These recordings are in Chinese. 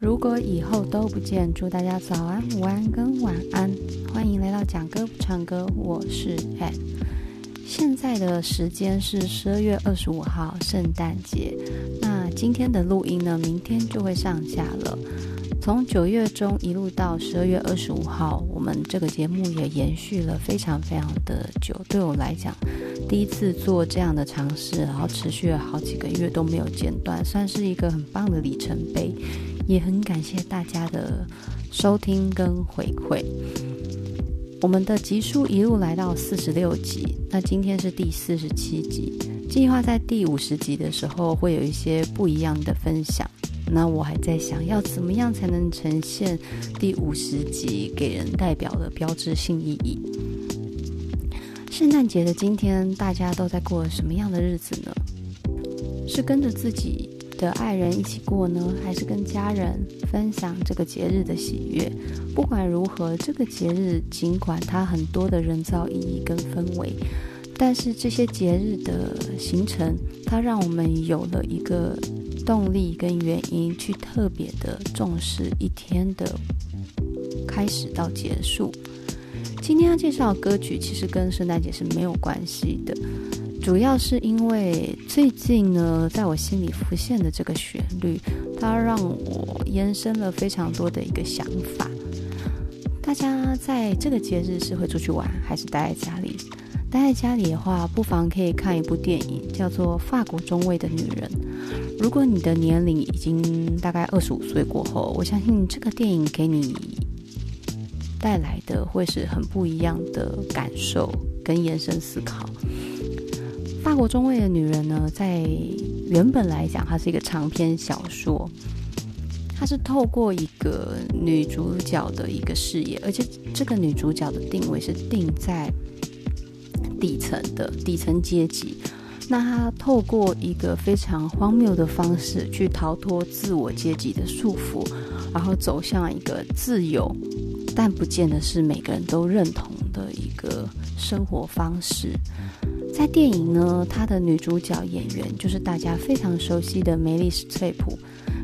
如果以后都不见，祝大家早安、午安跟晚安。欢迎来到讲歌不唱歌，我是 Ed。现在的时间是十二月二十五号，圣诞节。那今天的录音呢，明天就会上架了。从九月中一路到十二月二十五号，我们这个节目也延续了非常非常的久。对我来讲，第一次做这样的尝试，然后持续了好几个月都没有间断，算是一个很棒的里程碑。也很感谢大家的收听跟回馈。我们的集数一路来到四十六集，那今天是第四十七集，计划在第五十集的时候会有一些不一样的分享。那我还在想要怎么样才能呈现第五十集给人代表的标志性意义。圣诞节的今天，大家都在过什么样的日子呢？是跟着自己的爱人一起过呢，还是跟家人分享这个节日的喜悦？不管如何，这个节日尽管它很多的人造意义跟氛围，但是这些节日的形成，它让我们有了一个。动力跟原因去特别的重视一天的开始到结束。今天要介绍歌曲其实跟圣诞节是没有关系的，主要是因为最近呢，在我心里浮现的这个旋律，它让我延伸了非常多的一个想法。大家在这个节日是会出去玩，还是待在家里？待在家里的话，不妨可以看一部电影，叫做《法国中尉的女人》。如果你的年龄已经大概二十五岁过后，我相信这个电影给你带来的会是很不一样的感受跟延伸思考。《法国中尉的女人》呢，在原本来讲，它是一个长篇小说，它是透过一个女主角的一个视野，而且这个女主角的定位是定在。底层的底层阶级，那他透过一个非常荒谬的方式去逃脱自我阶级的束缚，然后走向一个自由，但不见得是每个人都认同的一个生活方式。在电影呢，她的女主角演员就是大家非常熟悉的梅丽史翠普。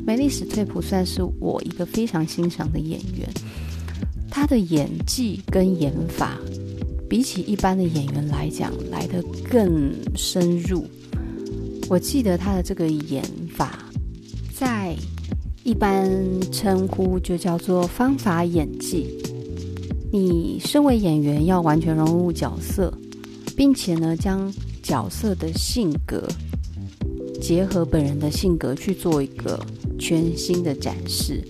梅丽史翠普算是我一个非常欣赏的演员，她的演技跟演法。比起一般的演员来讲，来得更深入。我记得他的这个演法，在一般称呼就叫做方法演技。你身为演员，要完全融入角色，并且呢，将角色的性格结合本人的性格去做一个全新的展示。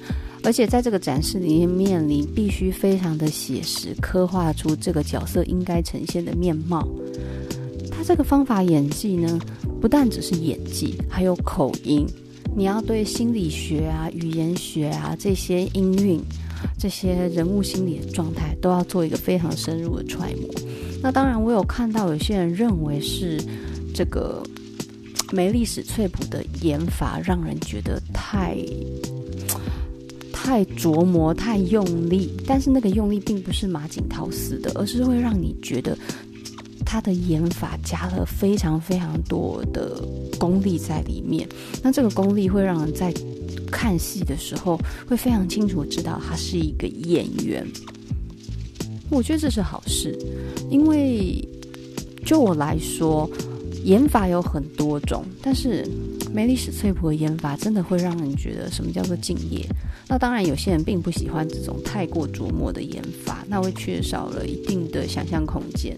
而且在这个展示里面，你必须非常的写实，刻画出这个角色应该呈现的面貌。他这个方法演技呢，不但只是演技，还有口音。你要对心理学啊、语言学啊这些音韵、这些人物心理的状态，都要做一个非常深入的揣摩。那当然，我有看到有些人认为是这个梅莉史翠普的演法让人觉得太。太琢磨、太用力，但是那个用力并不是马景涛死的，而是会让你觉得他的演法加了非常非常多的功力在里面。那这个功力会让人在看戏的时候会非常清楚知道他是一个演员。我觉得这是好事，因为就我来说，演法有很多种，但是梅莉史翠普的演法真的会让人觉得什么叫做敬业。那当然，有些人并不喜欢这种太过琢磨的演法，那会缺少了一定的想象空间。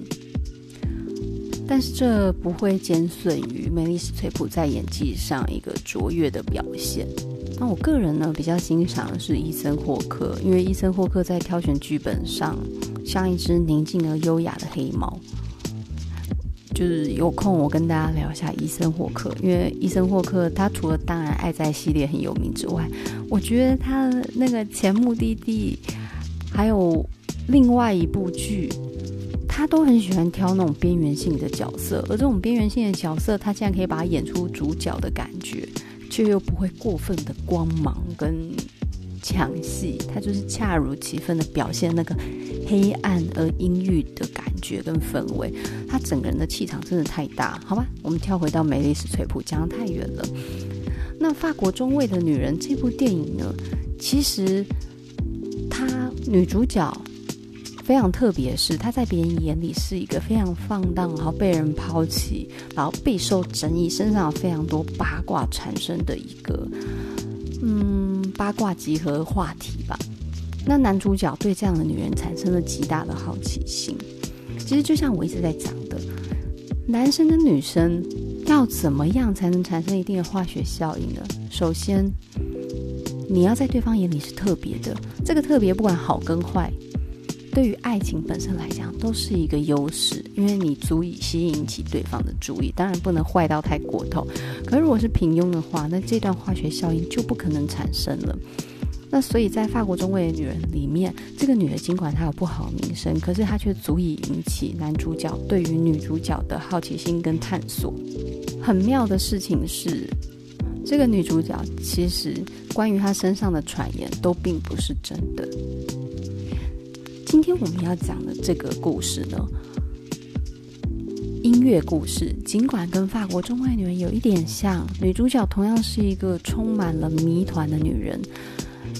但是这不会减损于梅莉史翠普在演技上一个卓越的表现。那我个人呢，比较欣赏的是伊森霍克，因为伊森霍克在挑选剧本上像一只宁静而优雅的黑猫。就是有空我跟大家聊一下伊森霍克，因为伊森霍克他除了当然爱在系列很有名之外，我觉得他那个前目的地还有另外一部剧，他都很喜欢挑那种边缘性的角色，而这种边缘性的角色，他竟然可以把它演出主角的感觉，却又不会过分的光芒跟抢戏，他就是恰如其分的表现那个黑暗而阴郁的感觉跟氛围，他整个人的气场真的太大，好吧？我们跳回到梅丽史翠普，讲得太远了。那法国中尉的女人这部电影呢，其实她女主角非常特别，是她在别人眼里是一个非常放荡，然后被人抛弃，然后备受争议，身上有非常多八卦产生的一个嗯八卦集合话题吧。那男主角对这样的女人产生了极大的好奇心。其实就像我一直在讲的，男生跟女生要怎么样才能产生一定的化学效应呢？首先，你要在对方眼里是特别的。这个特别不管好跟坏，对于爱情本身来讲都是一个优势，因为你足以吸引起对方的注意。当然不能坏到太过头，可如果是平庸的话，那这段化学效应就不可能产生了。那所以，在法国中尉的女人里面，这个女的尽管她有不好名声，可是她却足以引起男主角对于女主角的好奇心跟探索。很妙的事情是，这个女主角其实关于她身上的传言都并不是真的。今天我们要讲的这个故事呢，音乐故事，尽管跟法国中尉女人有一点像，女主角同样是一个充满了谜团的女人。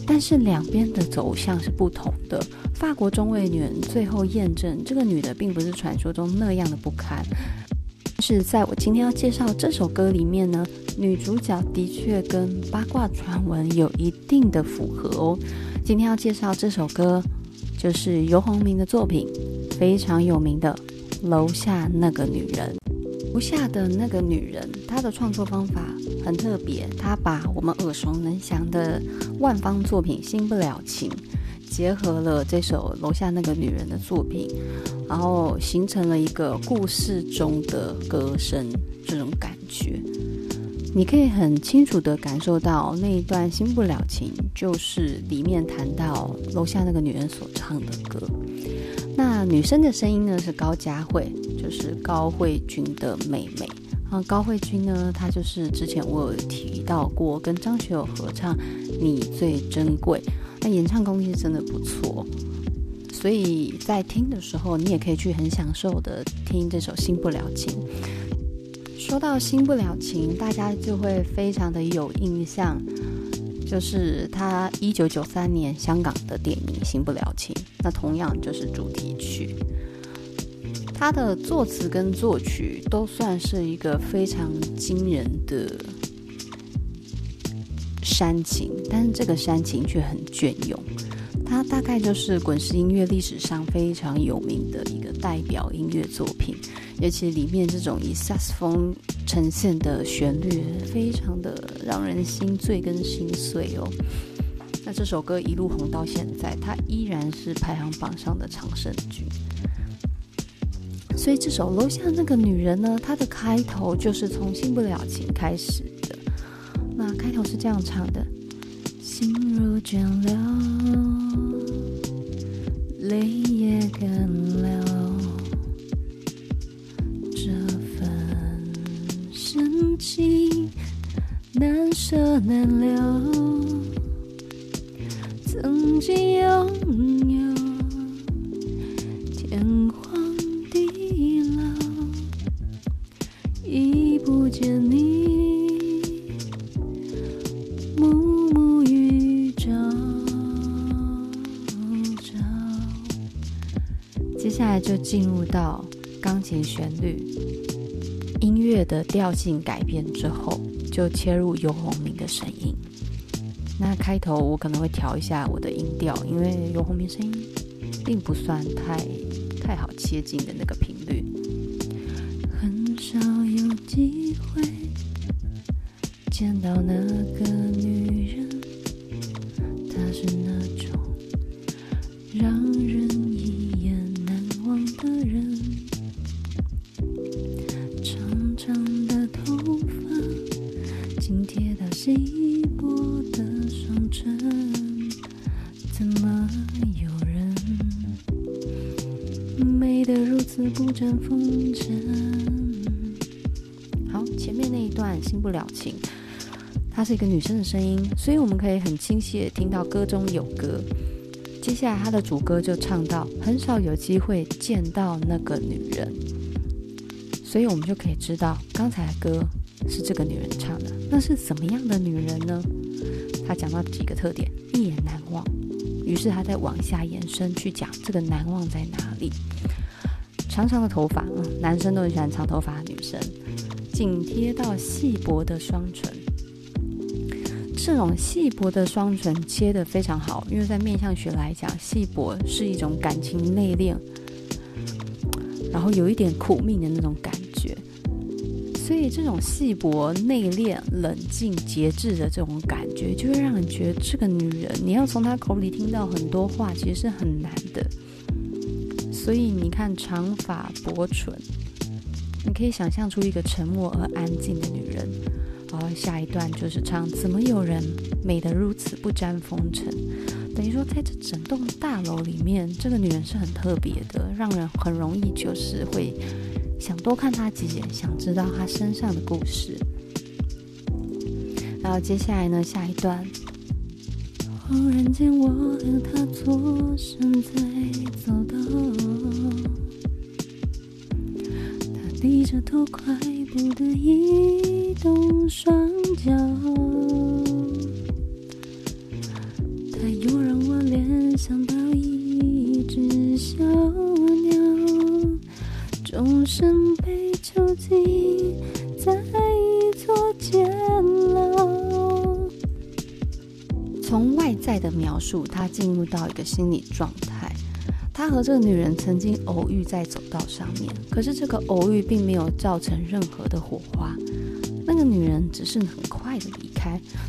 但是两边的走向是不同的。法国中尉女人最后验证，这个女的并不是传说中那样的不堪。是在我今天要介绍这首歌里面呢，女主角的确跟八卦传闻有一定的符合哦。今天要介绍这首歌，就是游鸿明的作品，非常有名的《楼下那个女人》。楼下的那个女人，她的创作方法很特别，她把我们耳熟能详的万芳作品《新不了情》结合了这首楼下那个女人的作品，然后形成了一个故事中的歌声这种感觉。你可以很清楚地感受到那一段《新不了情》就是里面谈到楼下那个女人所唱的歌。那女生的声音呢，是高佳慧。就是高慧君的妹妹啊，高慧君呢，她就是之前我有提到过，跟张学友合唱《你最珍贵》，那演唱功力是真的不错，所以在听的时候，你也可以去很享受的听这首《新不了情》。说到《新不了情》，大家就会非常的有印象，就是他一九九三年香港的电影《新不了情》，那同样就是主题曲。他的作词跟作曲都算是一个非常惊人的煽情，但是这个煽情却很隽永。它大概就是滚石音乐历史上非常有名的一个代表音乐作品，尤其里面这种以萨斯风呈现的旋律，非常的让人心醉跟心碎哦。那这首歌一路红到现在，它依然是排行榜上的常胜军。所以这首楼下那个女人呢，她的开头就是从新不了情开始的。那开头是这样唱的：如江流，泪也干流，这份深情难舍难留，钢琴旋律，音乐的调性改变之后，就切入游鸿明的声音。那开头我可能会调一下我的音调，因为游鸿明声音并不算太太好切进的那个频率。很少有机会见到那紧贴到稀薄的双唇，怎么有人美得如此不沾风尘？段新不了情，它是一个女生的声音，所以我们可以很清晰的听到歌中有歌。接下来，他的主歌就唱到很少有机会见到那个女人，所以我们就可以知道刚才的歌是这个女人唱的。那是怎么样的女人呢？她讲到几个特点：一眼难忘。于是她再往下延伸去讲这个难忘在哪里。长长的头发，嗯，男生都很喜欢长头发的女生，紧贴到细薄的双唇。这种细薄的双唇切得非常好，因为在面相学来讲，细薄是一种感情内敛，然后有一点苦命的那种感。所以这种细薄、内敛、冷静、节制的这种感觉，就会让人觉得这个女人，你要从她口里听到很多话，其实是很难的。所以你看，长发、薄唇，你可以想象出一个沉默而安静的女人。然后下一段就是唱：怎么有人美得如此不沾风尘？等于说，在这整栋大楼里面，这个女人是很特别的，让人很容易就是会。想多看他几眼，想知道他身上的故事。然后接下来呢，下一段。忽然间，我和他错身在走道，他低着头，快步的移动双脚，身被囚禁在一座监牢。从外在的描述，他进入到一个心理状态。他和这个女人曾经偶遇在走道上面，可是这个偶遇并没有造成任何的火花。那个女人只是很快的离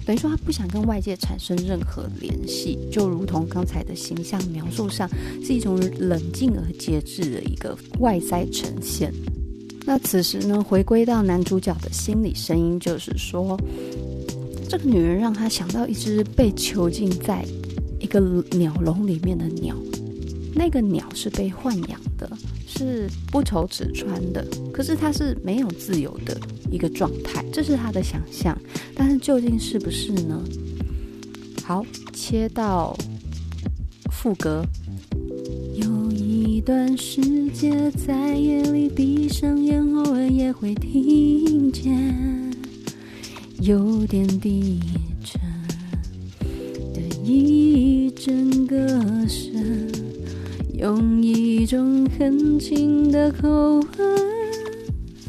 等于说他不想跟外界产生任何联系，就如同刚才的形象描述上，是一种冷静而节制的一个外在呈现。那此时呢，回归到男主角的心理声音，就是说，这个女人让他想到一只被囚禁在一个鸟笼里面的鸟，那个鸟是被豢养的。是不愁吃穿的，可是他是没有自由的一个状态，这是他的想象，但是究竟是不是呢？好，切到副歌，有一段时间在夜里闭上眼，偶尔也会听见有点低沉的一阵歌声。用一种很轻的口吻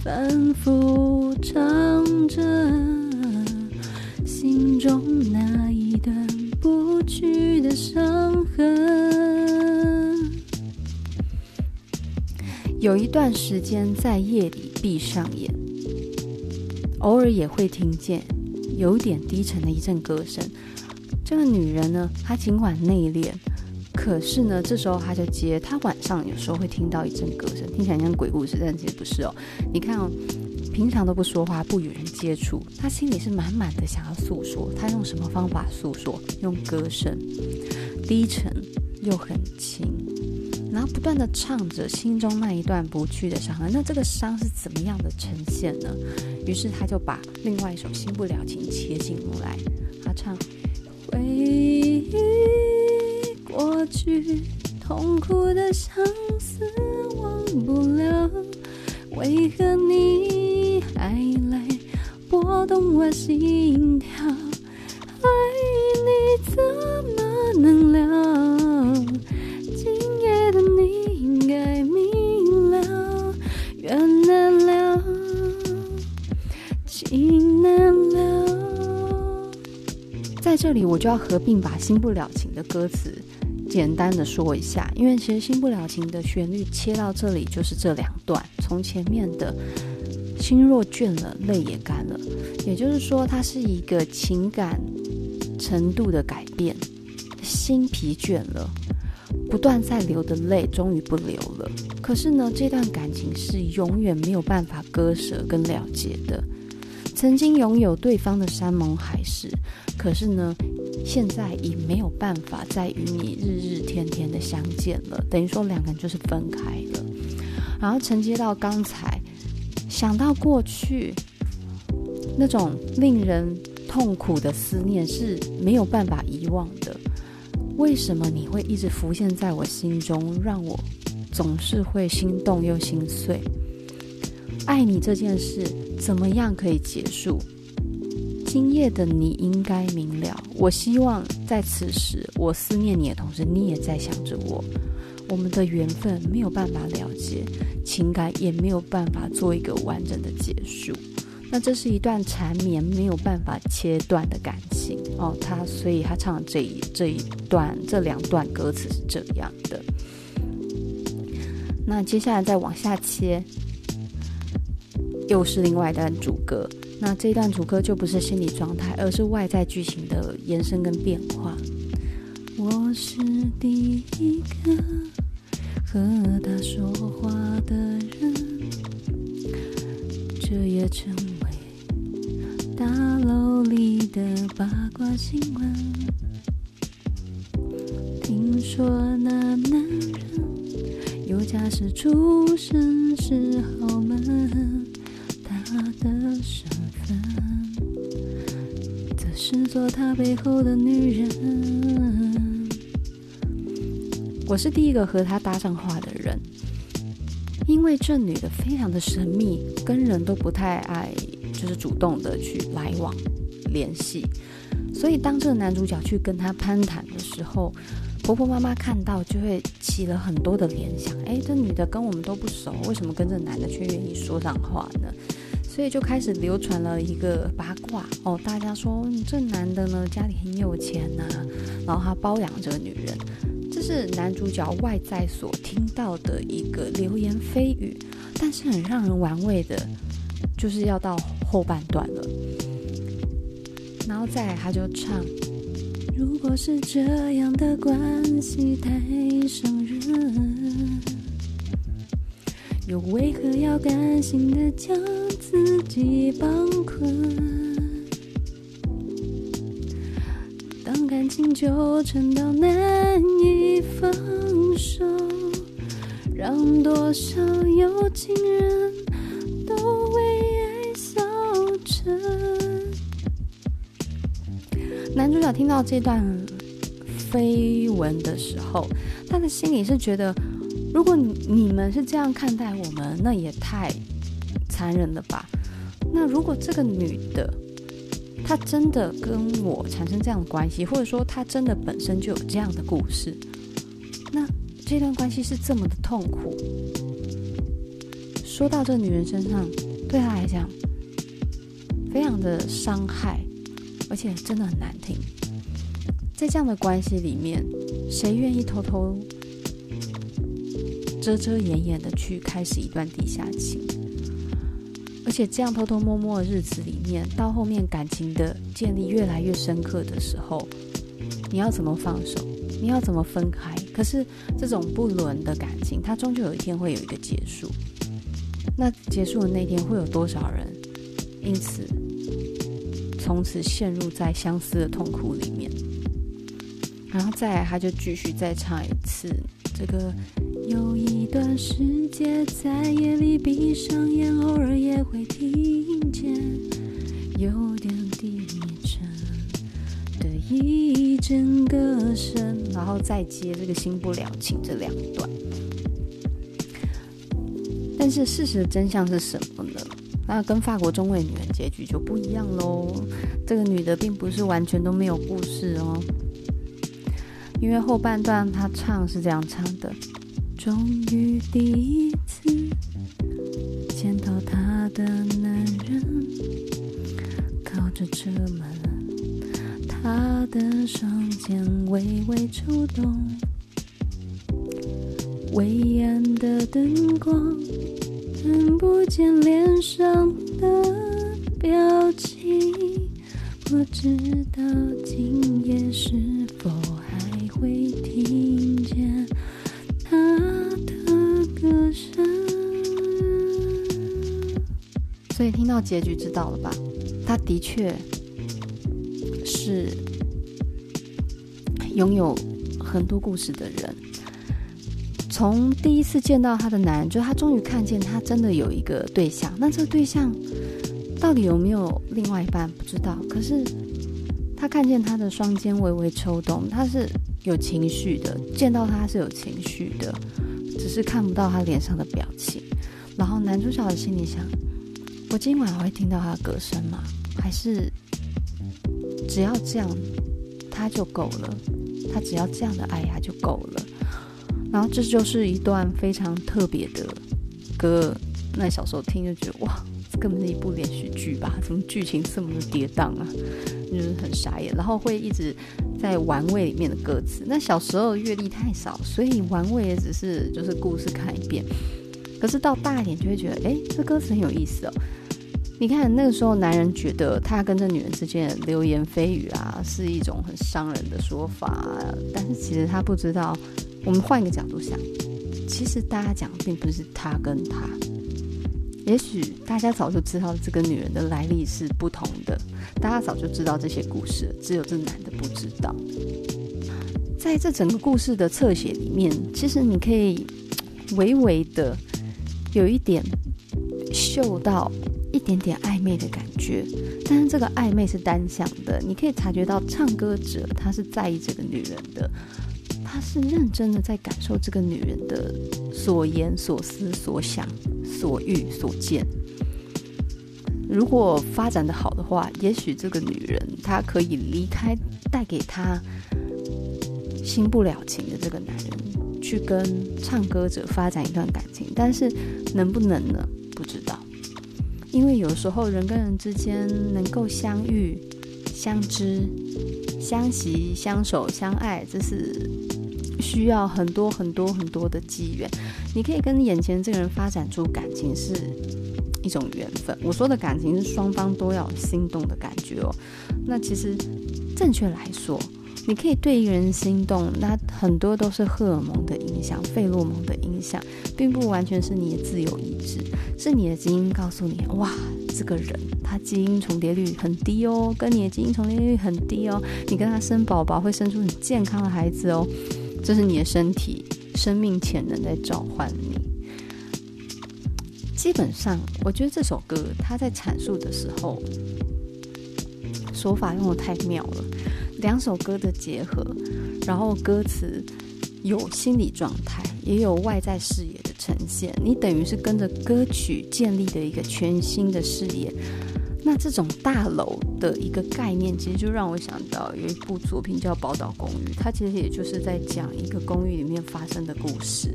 反复唱着心中那一段不去的伤痕。有一段时间在夜里闭上眼，偶尔也会听见有点低沉的一阵歌声。这个女人呢，她尽管内敛。可是呢，这时候他就接，他晚上有时候会听到一阵歌声，听起来像鬼故事，但其实不是哦。你看哦，平常都不说话，不与人接触，他心里是满满的想要诉说。他用什么方法诉说？用歌声，低沉又很轻，然后不断的唱着心中那一段不去的伤痕。那这个伤是怎么样的呈现呢？于是他就把另外一首《新不了情》切进来，他唱回忆。过去痛苦的相思忘不了，为何你还来拨动我心跳？爱你怎么能了？今夜的你应该明了，缘难了，情难了。在这里，我就要合并把《新不了情》的歌词。简单的说一下，因为其实《新不了情》的旋律切到这里就是这两段，从前面的“心若倦了，泪也干了”，也就是说它是一个情感程度的改变，心疲倦了，不断在流的泪终于不流了。可是呢，这段感情是永远没有办法割舍跟了结的。曾经拥有对方的山盟海誓，可是呢，现在已没有办法再与你日日天天的相见了，等于说两个人就是分开了。然后承接到刚才，想到过去那种令人痛苦的思念是没有办法遗忘的。为什么你会一直浮现在我心中，让我总是会心动又心碎？爱你这件事怎么样可以结束？今夜的你应该明了。我希望在此时，我思念你的同时，你也在想着我。我们的缘分没有办法了结，情感也没有办法做一个完整的结束。那这是一段缠绵没有办法切断的感情哦。他所以他唱的这一这一段这两段歌词是这样的。那接下来再往下切，又是另外一段主歌。那这一段主歌就不是心理状态，而是外在剧情的延伸跟变化。我是第一个和他说话的人，这也成为大楼里的八卦新闻。听说那男人。有家室出身是豪门，他的身份则是做他背后的女人。我是第一个和他搭上话的人，因为这女的非常的神秘，跟人都不太爱，就是主动的去来往联系，所以当这个男主角去跟他攀谈的时候。婆婆妈妈看到就会起了很多的联想，哎，这女的跟我们都不熟，为什么跟这男的却愿意说上话呢？所以就开始流传了一个八卦哦，大家说这男的呢家里很有钱呐、然后他包养这个女人，这是男主角外在所听到的一个流言蜚语，但是很让人玩味的，就是要到后半段了，然后再来他就唱。如果是这样的关系太伤人，又为何要甘心的将自己绑困？感情纠缠到难以放手，让多少有情人都为爱消沉。男主角听到这段绯闻的时候，他的心里是觉得，如果你你们是这样看待我们，那也太残忍了吧？那如果这个女的，他真的跟我产生这样的关系，或者说他真的本身就有这样的故事，那这段关系是这么的痛苦，说到这女人身上，对她来讲，非常的伤害。而且真的很难听，在这样的关系里面，谁愿意偷偷遮遮掩掩的去开始一段地下情？而且这样偷偷摸摸的日子里面，到后面感情的建立越来越深刻的时候，你要怎么放手？你要怎么分开？可是这种不伦的感情，它终究有一天会有一个结束。那结束的那天，会有多少人因此？从此陷入在相思的痛苦里面，然后再来，他就继续再唱一次这个。有一段时间，在夜里闭上眼，偶尔也会听见有点低沉的一阵歌声，然后再接这个新不了情这两段。但是事实的真相是什么呢？那跟法国中尉女人结局就不一样喽。这个女的并不是完全都没有故事哦，因为后半段她唱是这样唱的：终于第一次见到她的男人，靠着车门，她的双肩微微抽动，微暗的灯光。看不见脸上的表情，不知道今夜是否还会停到结局知道了吧？他的确是拥有很多故事的人。从第一次见到他的男人，就他终于看见他真的有一个对象。那这个对象到底有没有另外一半，不知道。可是他看见他的双肩微微抽动，他是有情绪的。见到他是有情绪的，只是看不到他脸上的表情。然后男主角的心里想：我今晚还会听到他的歌声吗？还是只要这样他就够了？他只要这样的爱呀就够了。然后这就是一段非常特别的歌。那小时候听就觉得哇，这根本是一部连续剧吧？怎么剧情这么的跌宕啊？就是很傻眼。然后会一直在玩味里面的歌词。那小时候阅历太少，所以玩味也只是就是故事看一遍。可是到大一点就会觉得，哎，这歌词很有意思哦。你看那个时候，男人觉得他跟这女人之间的流言蜚语啊，是一种很伤人的说法。但是其实他不知道，我们换一个角度想，其实大家讲并不是他跟他，也许大家早就知道这个女人的来历是不同的，大家早就知道这些故事，只有这男的不知道。在这整个故事的侧写里面，其实你可以微微的。有一点嗅到一点点暧昧的感觉，但是这个暧昧是单向的。你可以察觉到唱歌者他是在意这个女人的，他是认真的在感受这个女人的所言所思所想所欲所见。如果发展的好的话，也许这个女人她可以离开带给她心不了情的这个男人。去跟唱歌者发展一段感情，但是能不能呢？不知道，因为有时候人跟人之间能够相遇、相知、相惜、相守、相爱，这是需要很多很多很多的机缘。你可以跟眼前这个人发展出感情，是一种缘分。我说的感情是双方都要心动的感觉哦。那其实正确来说。你可以对一个人心动，那很多都是荷尔蒙的影响、费洛蒙的影响，并不完全是你的自由意志，是你的基因告诉你，哇，这个人他基因重叠率很低哦，跟你的基因重叠率很低哦，你跟他生宝宝会生出很健康的孩子哦，这是你的身体生命潜能在召唤你。基本上，我觉得这首歌他在阐述的时候，手法用得太妙了。两首歌的结合，然后歌词有心理状态，也有外在视野呈现。你等于是跟着歌曲建立的一个全新的视野。那这种大楼的一个概念，其实就让我想到有一部作品叫《宝岛公寓》，它其实也就是在讲一个公寓里面发生的故事。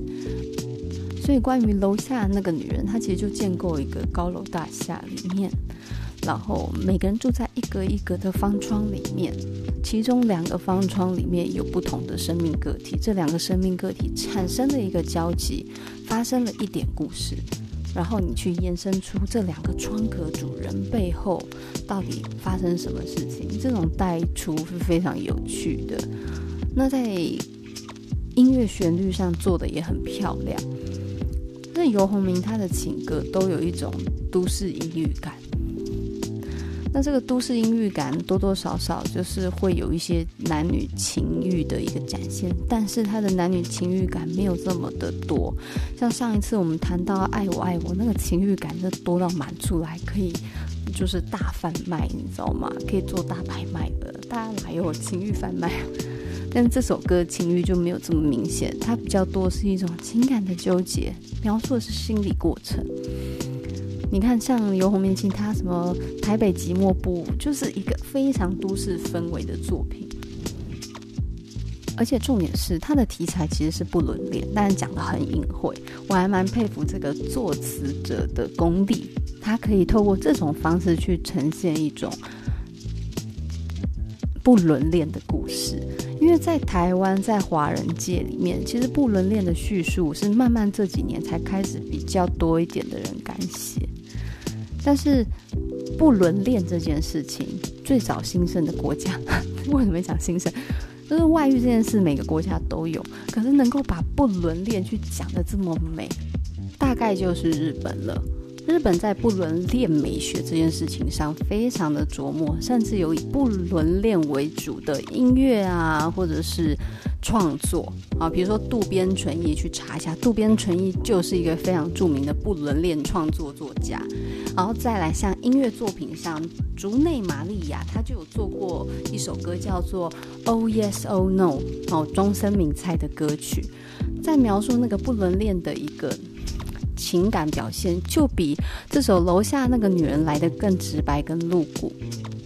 所以关于楼下那个女人，她其实就建构一个高楼大厦里面，然后每个人住在一格一格的方窗里面。其中两个方窗里面有不同的生命个体，这两个生命个体产生了一个交集，发生了一点故事，然后你去延伸出这两个窗格主人背后到底发生什么事情，这种带出是非常有趣的。那在音乐旋律上做的也很漂亮，那游鸿明他的情歌都有一种都市隐喻感。那这个都市阴郁感多多少少就是会有一些男女情欲的一个展现，但是他的男女情欲感没有这么的多。像上一次我们谈到爱我爱我，那个情欲感就多到满出来，可以就是大贩卖，你知道吗？可以做大拍卖的，大家哪有情欲贩卖？但这首歌情欲就没有这么明显，它比较多是一种情感的纠结，描述的是心理过程。你看，像游鸿明清他什么台北寂寞不，就是一个非常都市氛围的作品。而且重点是，他的题材其实是不伦恋，但是讲得很隐晦。我还蛮佩服这个作词者的功力，他可以透过这种方式去呈现一种不伦恋的故事。因为在台湾，在华人界里面，其实不伦恋的叙述是慢慢这几年才开始比较多一点的人敢写。但是，不伦恋这件事情最早兴盛的国家，为什么讲兴盛？就是外遇这件事，每个国家都有。可是能够把不伦恋去讲得这么美，大概就是日本了。日本在不伦恋美学这件事情上非常的琢磨，甚至有以不伦恋为主的音乐啊，或者是。创作啊，比如说渡边淳一，去查一下，渡边淳一就是一个非常著名的不伦恋创作作家。然后再来像音乐作品上，竹内玛利亚，他就有做过一首歌叫做《Oh Yes Oh No》哦，中森明菜的歌曲，在描述那个不伦恋的一个情感表现就比这首《楼下那个女人》来的更直白、更露骨。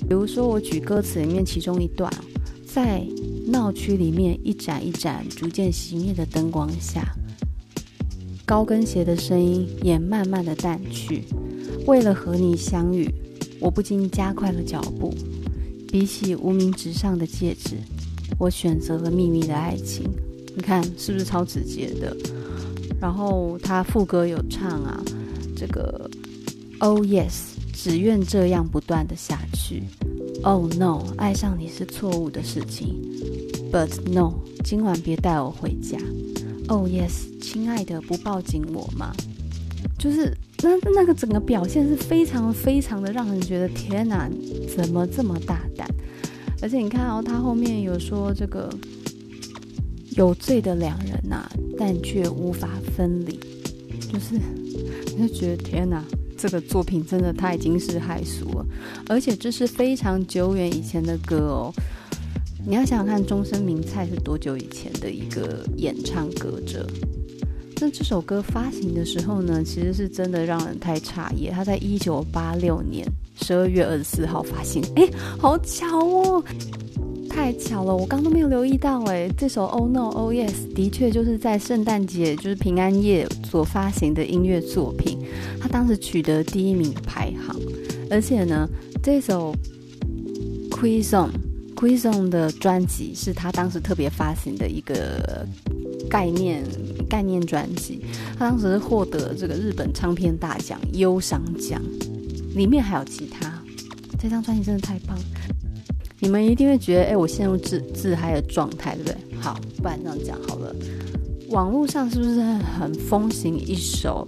比如说，我举歌词里面其中一段，在闹区里面一盏一盏逐渐熄灭的灯光下，高跟鞋的声音也慢慢的淡去。为了和你相遇，我不禁加快了脚步。比起无名指上的戒指，我选择了秘密的爱情。你看是不是超直接的？然后他副歌有唱啊，这个 Oh yes，只愿这样不断的下去。Oh no，爱上你是错误的事情。But no，今晚别带我回家。Oh yes，亲爱的，不抱紧我吗？就是那那个整个表现是非常非常的让人觉得天哪，怎么这么大胆？而且你看哦，他后面有说这个。有罪的两人呐、但却无法分离，就是你 就觉得天哪，这个作品真的太惊世骇俗了，而且这是非常久远以前的歌哦。你要想想看，中森明菜是多久以前的一个演唱歌者？那这首歌发行的时候呢，其实是真的让人太诧异。他在一九八六年十二月二十四号发行，哎，好巧哦。太巧了，我刚都没有留意到哎，这首 Oh No Oh Yes 的确就是在圣诞节，就是平安夜所发行的音乐作品，他当时取得第一名的排行，而且呢，这首 Queezone Queezone 的专辑是他当时特别发行的一个概念概念专辑，他当时获得这个日本唱片大奖优赏奖，里面还有其他，这张专辑真的太棒。你们一定会觉得，哎，我陷入自自嗨的状态，对不对？好，不然这样讲好了。网络上是不是很风行一首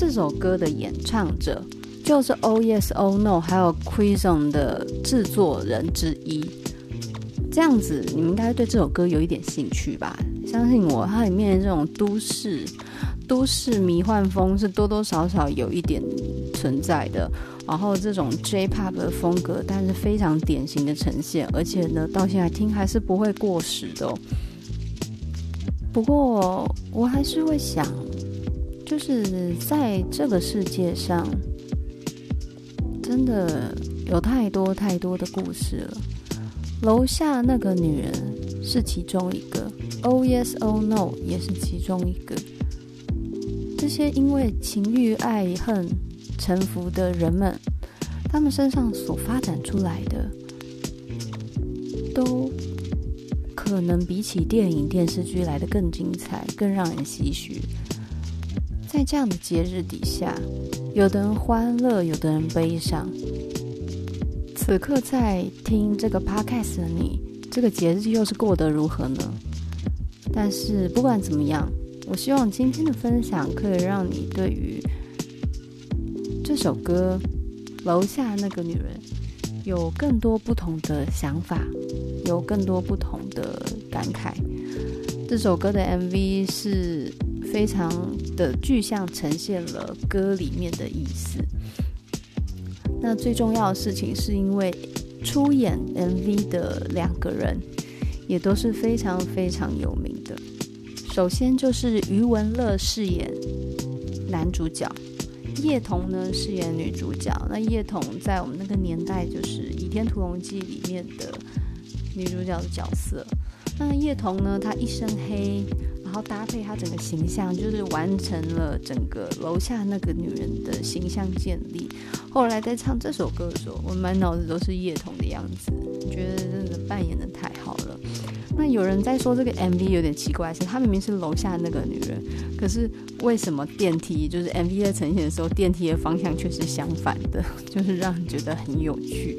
这首歌的演唱者就是 Oh Yes Oh No，还有 q u i z o n 的制作人之一。这样子，你们应该对这首歌有一点兴趣吧？相信我，它里面的这种都市、都市迷幻风是多多少少有一点存在的。然后这种 J-Pop 的风格，但是非常典型的呈现，而且呢，到现在听还是不会过时的哦。不过，我还是会想，就是在这个世界上，真的有太多太多的故事了。楼下那个女人是其中一个，Oh Yes Oh No 也是其中一个。这些因为情欲爱恨沉浮的人们，他们身上所发展出来的，都。可能比起电影、电视剧来的更精彩，更让人唏嘘。在这样的节日底下，有的人欢乐，有的人悲伤。此刻在听这个 podcast 的你，这个节日又是过得如何呢？但是不管怎么样，我希望今天的分享可以让你对于这首歌《楼下那个女人》有更多不同的想法。有更多不同的感慨。这首歌的 MV 是非常的具象，呈现了歌里面的意思。那最重要的事情是因为出演 MV 的两个人也都是非常非常有名的。首先就是余文乐饰演男主角，叶童呢饰演女主角。那叶童在我们那个年代就是《倚天屠龙记》里面的。女主角的角色，那叶童呢？她一身黑，然后搭配她整个形象，就是完成了整个楼下那个女人的形象建立。后来在唱这首歌的时候，我满脑子都是叶童的样子，觉得真的扮演得太好了。那有人在说这个 MV 有点奇怪，是她明明是楼下那个女人，可是为什么电梯 就是 MV 在呈现的时候，电梯的方向却是相反的？就是让人觉得很有趣。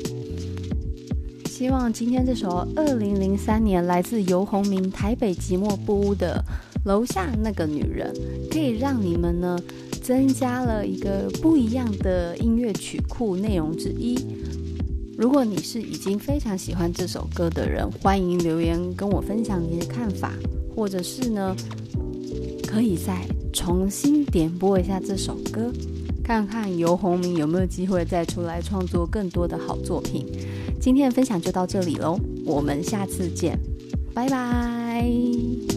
希望今天这首二零零三年来自游鸿明《台北寂寞不屋》的楼下那个女人可以让你们呢增加了一个不一样的音乐曲库内容之一。如果你是已经非常喜欢这首歌的人，欢迎留言跟我分享你的看法，或者是呢，可以再重新点播一下这首歌，看看游鸿明有没有机会再出来创作更多的好作品。今天的分享就到这里喽，我们下次见，拜拜。